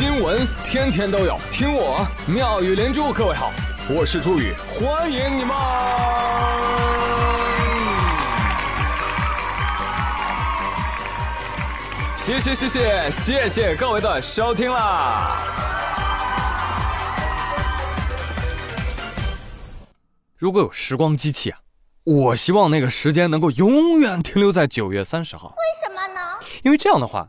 新闻天天都有，听我妙语连珠。各位好，我是朱宇，欢迎你们！谢谢谢谢谢谢各位的收听啦！如果有时光机器啊，我希望那个时间能够永远停留在九月三十号。为什么呢？因为这样的话。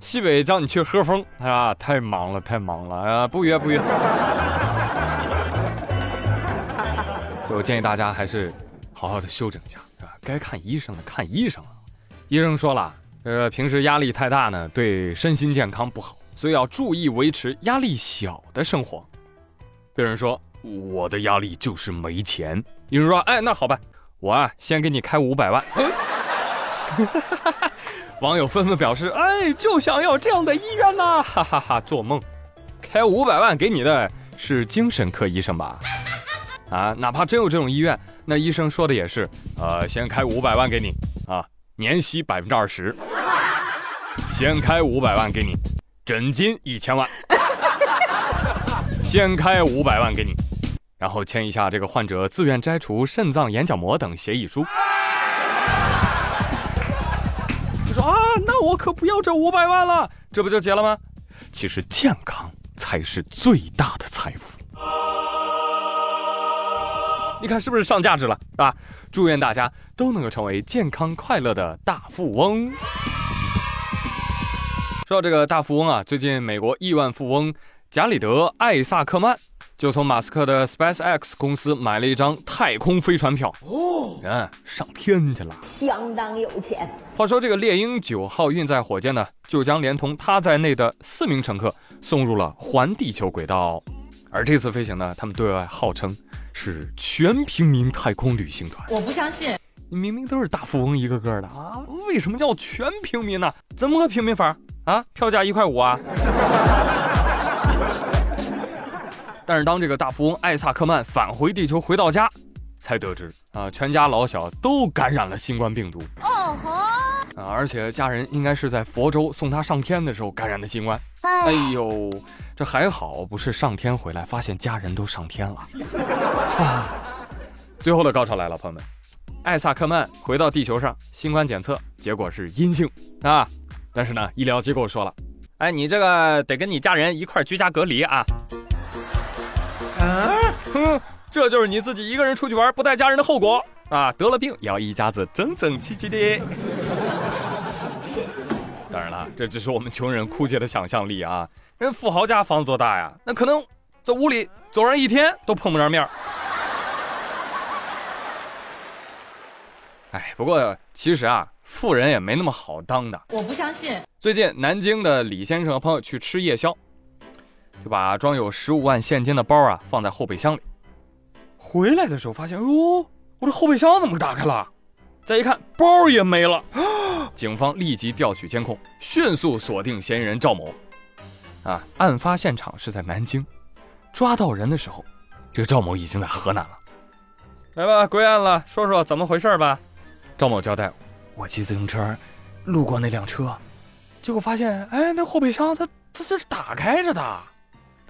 西北叫你去喝风，哎呀，太忙了，太忙了，啊，不约不约。所以我建议大家还是好好的休整一下，是吧？该看医生的看医生了。医生说了，呃，平时压力太大呢，对身心健康不好，所以要注意维持压力小的生活。别人说我的压力就是没钱，医生说，哎，那好吧，我啊，先给你开五百万。哈哈哈哈哈网友纷纷表示：“哎，就想要这样的医院呐！”哈哈哈，做梦！开五百万给你的是精神科医生吧？啊，哪怕真有这种医院，那医生说的也是：呃，先开五百万给你啊，年息百分之二十。先开五百万给你，诊金一千万。先开五百万给你，然后签一下这个患者自愿摘除肾脏眼角膜等协议书。那我可不要这五百万了，这不就结了吗？其实健康才是最大的财富。你看是不是上价值了啊？祝愿大家都能够成为健康快乐的大富翁。说到这个大富翁啊，最近美国亿万富翁贾里德·艾萨克曼。就从马斯克的 SpaceX 公司买了一张太空飞船票，哦，人上天去了，相当有钱。话说这个猎鹰九号运载火箭呢，就将连同他在内的四名乘客送入了环地球轨道。而这次飞行呢，他们对外号称是全平民太空旅行团。我不相信，明明都是大富翁一个个的啊，为什么叫全平民呢？怎么个平民法啊？票价一块五啊？但是当这个大富翁艾萨克曼返回地球回到家，才得知啊，全家老小都感染了新冠病毒。哦吼！啊，而且家人应该是在佛州送他上天的时候感染的新冠。哎呦，这还好不是上天回来发现家人都上天了。啊！最后的高潮来了，朋友们，艾萨克曼回到地球上，新冠检测结果是阴性啊。但是呢，医疗机构说了，哎，你这个得跟你家人一块居家隔离啊。哼，这就是你自己一个人出去玩不带家人的后果啊！得了病也要一家子整整齐齐的。当然了，这只是我们穷人枯竭的想象力啊！人富豪家房子多大呀？那可能在屋里走上一天都碰不着面。哎，不过其实啊，富人也没那么好当的。我不相信。最近南京的李先生和朋友去吃夜宵。就把装有十五万现金的包啊放在后备箱里，回来的时候发现，哦，我这后备箱怎么打开了？再一看，包也没了。警方立即调取监控，迅速锁定嫌疑人赵某。啊，案发现场是在南京，抓到人的时候，这个赵某已经在河南了。来吧，归案了，说说怎么回事吧。赵某交代，我骑自行车路过那辆车，结果发现，哎，那后备箱它它这是打开着的。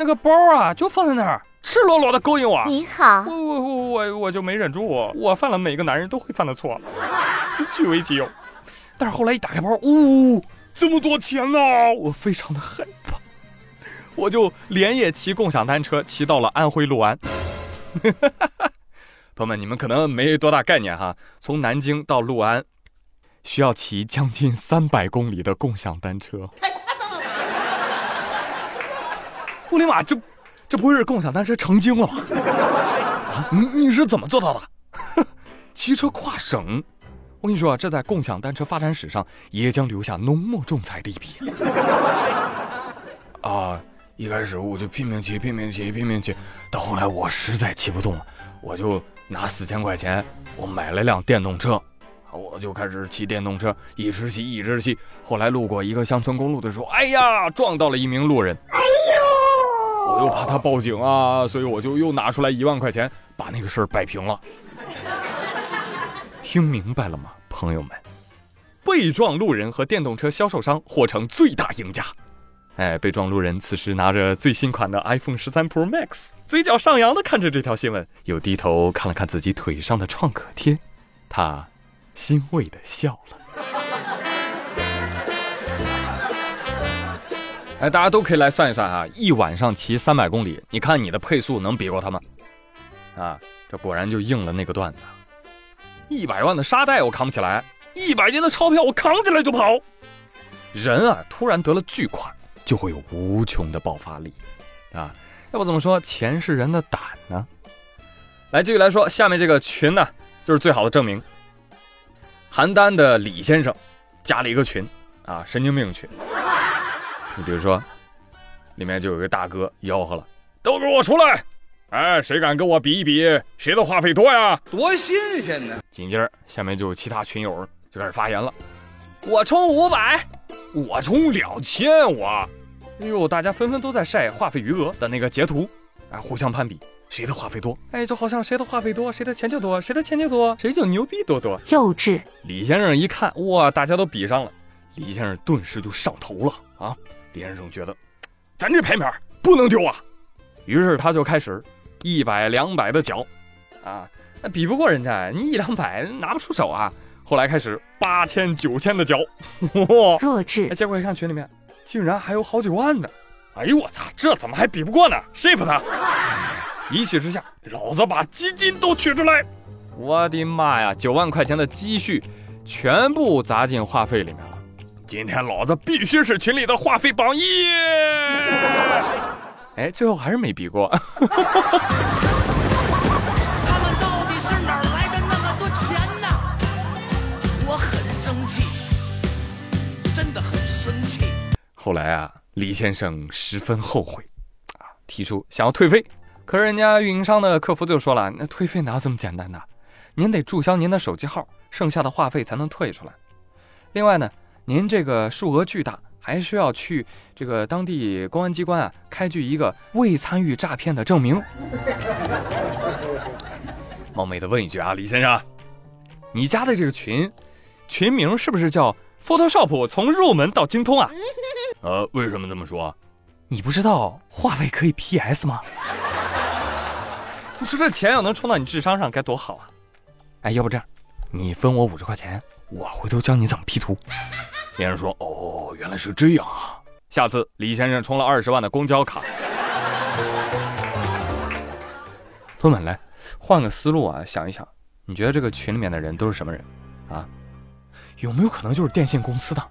那个包啊，就放在那儿，赤裸裸的勾引我。你好，我我我我我就没忍住，我犯了每个男人都会犯的错，据为己有。但是后来一打开包，呜，这么多钱呢，我非常的害怕，我就连夜骑共享单车骑到了安徽六安。朋友们，你们可能没多大概念哈，从南京到六安，需要骑将近三百公里的共享单车。我的妈，这这不会是共享单车成精了吧？啊，你你是怎么做到的？骑车跨省，我跟你说啊，这在共享单车发展史上也将留下浓墨重彩的一笔。啊，一开始我就拼命骑，拼命骑，拼命骑，到后来我实在骑不动了，我就拿四千块钱，我买了辆电动车，我就开始骑电动车，一直骑，一直骑。后来路过一个乡村公路的时候，哎呀，撞到了一名路人，我又怕他报警啊，所以我就又拿出来一万块钱，把那个事儿摆平了。听明白了吗，朋友们？被撞路人和电动车销售商或成最大赢家。哎，被撞路人此时拿着最新款的 iPhone 十三 Pro Max，嘴角上扬的看着这条新闻，又低头看了看自己腿上的创可贴，他欣慰的笑了。哎，大家都可以来算一算啊，一晚上骑三百公里，你看你的配速能比过他吗？啊，这果然就应了那个段子，一百万的沙袋我扛不起来，一百斤的钞票我扛起来就跑。人啊，突然得了巨款。就会有无穷的爆发力，啊，要不怎么说钱是人的胆呢？来，继续来说，下面这个群呢，就是最好的证明。邯郸的李先生加了一个群，啊，神经病群。你比如说，里面就有个大哥吆喝了：“都给我出来！哎，谁敢跟我比一比，谁的话费多呀？多新鲜呢！”紧接着，下面就有其他群友就开始发言了：“我充五百，我充两千，我。”哎呦，大家纷纷都在晒话费余额的那个截图，啊，互相攀比谁的话费多。哎，就好像谁的话费多，谁的钱就多，谁的钱就多，谁就牛逼多多。幼稚。李先生一看，哇，大家都比上了，李先生顿时就上头了啊！李先生觉得，咱这牌面不能丢啊，于是他就开始一百两百的缴，啊，那比不过人家，你一两百拿不出手啊。后来开始八千九千的缴，哇，弱智。结果一看群里面。竟然还有好几万呢！哎呦我操，这怎么还比不过呢？谁服他？一气之下，老子把基金都取出来！我的妈呀，九万块钱的积蓄全部砸进话费里面了！今天老子必须是群里的话费榜一！哎，最后还是没比过。他们到底是哪来的那么多钱呢？我很生气，真的很生气。后来啊，李先生十分后悔，啊，提出想要退费，可是人家运营商的客服就说了，那退费哪有这么简单的？您得注销您的手机号，剩下的话费才能退出来。另外呢，您这个数额巨大，还需要去这个当地公安机关啊开具一个未参与诈骗的证明。冒昧的问一句啊，李先生，你加的这个群，群名是不是叫 Photoshop 从入门到精通啊？呃，为什么这么说？你不知道话费可以 PS 吗？你说这钱要能充到你智商上该多好啊！哎，要不这样，你分我五十块钱，我回头教你怎么 P 图。别人说：“哦，原来是这样啊！”下次李先生充了二十万的公交卡。朋友们，来换个思路啊，想一想，你觉得这个群里面的人都是什么人啊？有没有可能就是电信公司的？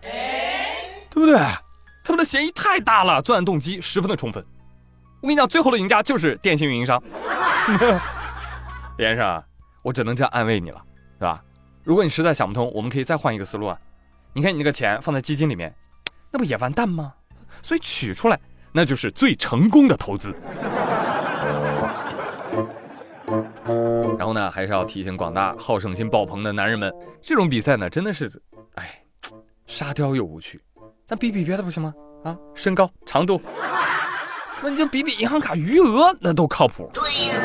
对不对？他们的嫌疑太大了，作案动机十分的充分。我跟你讲，最后的赢家就是电信运营商。李先生，我只能这样安慰你了，是吧？如果你实在想不通，我们可以再换一个思路啊。你看你那个钱放在基金里面，那不也完蛋吗？所以取出来，那就是最成功的投资。然后呢，还是要提醒广大好胜心爆棚的男人们，这种比赛呢，真的是，哎，沙雕又无趣。咱比比别的不行吗？啊，身高、长度，那你就比比银行卡余额，那都靠谱。对呀。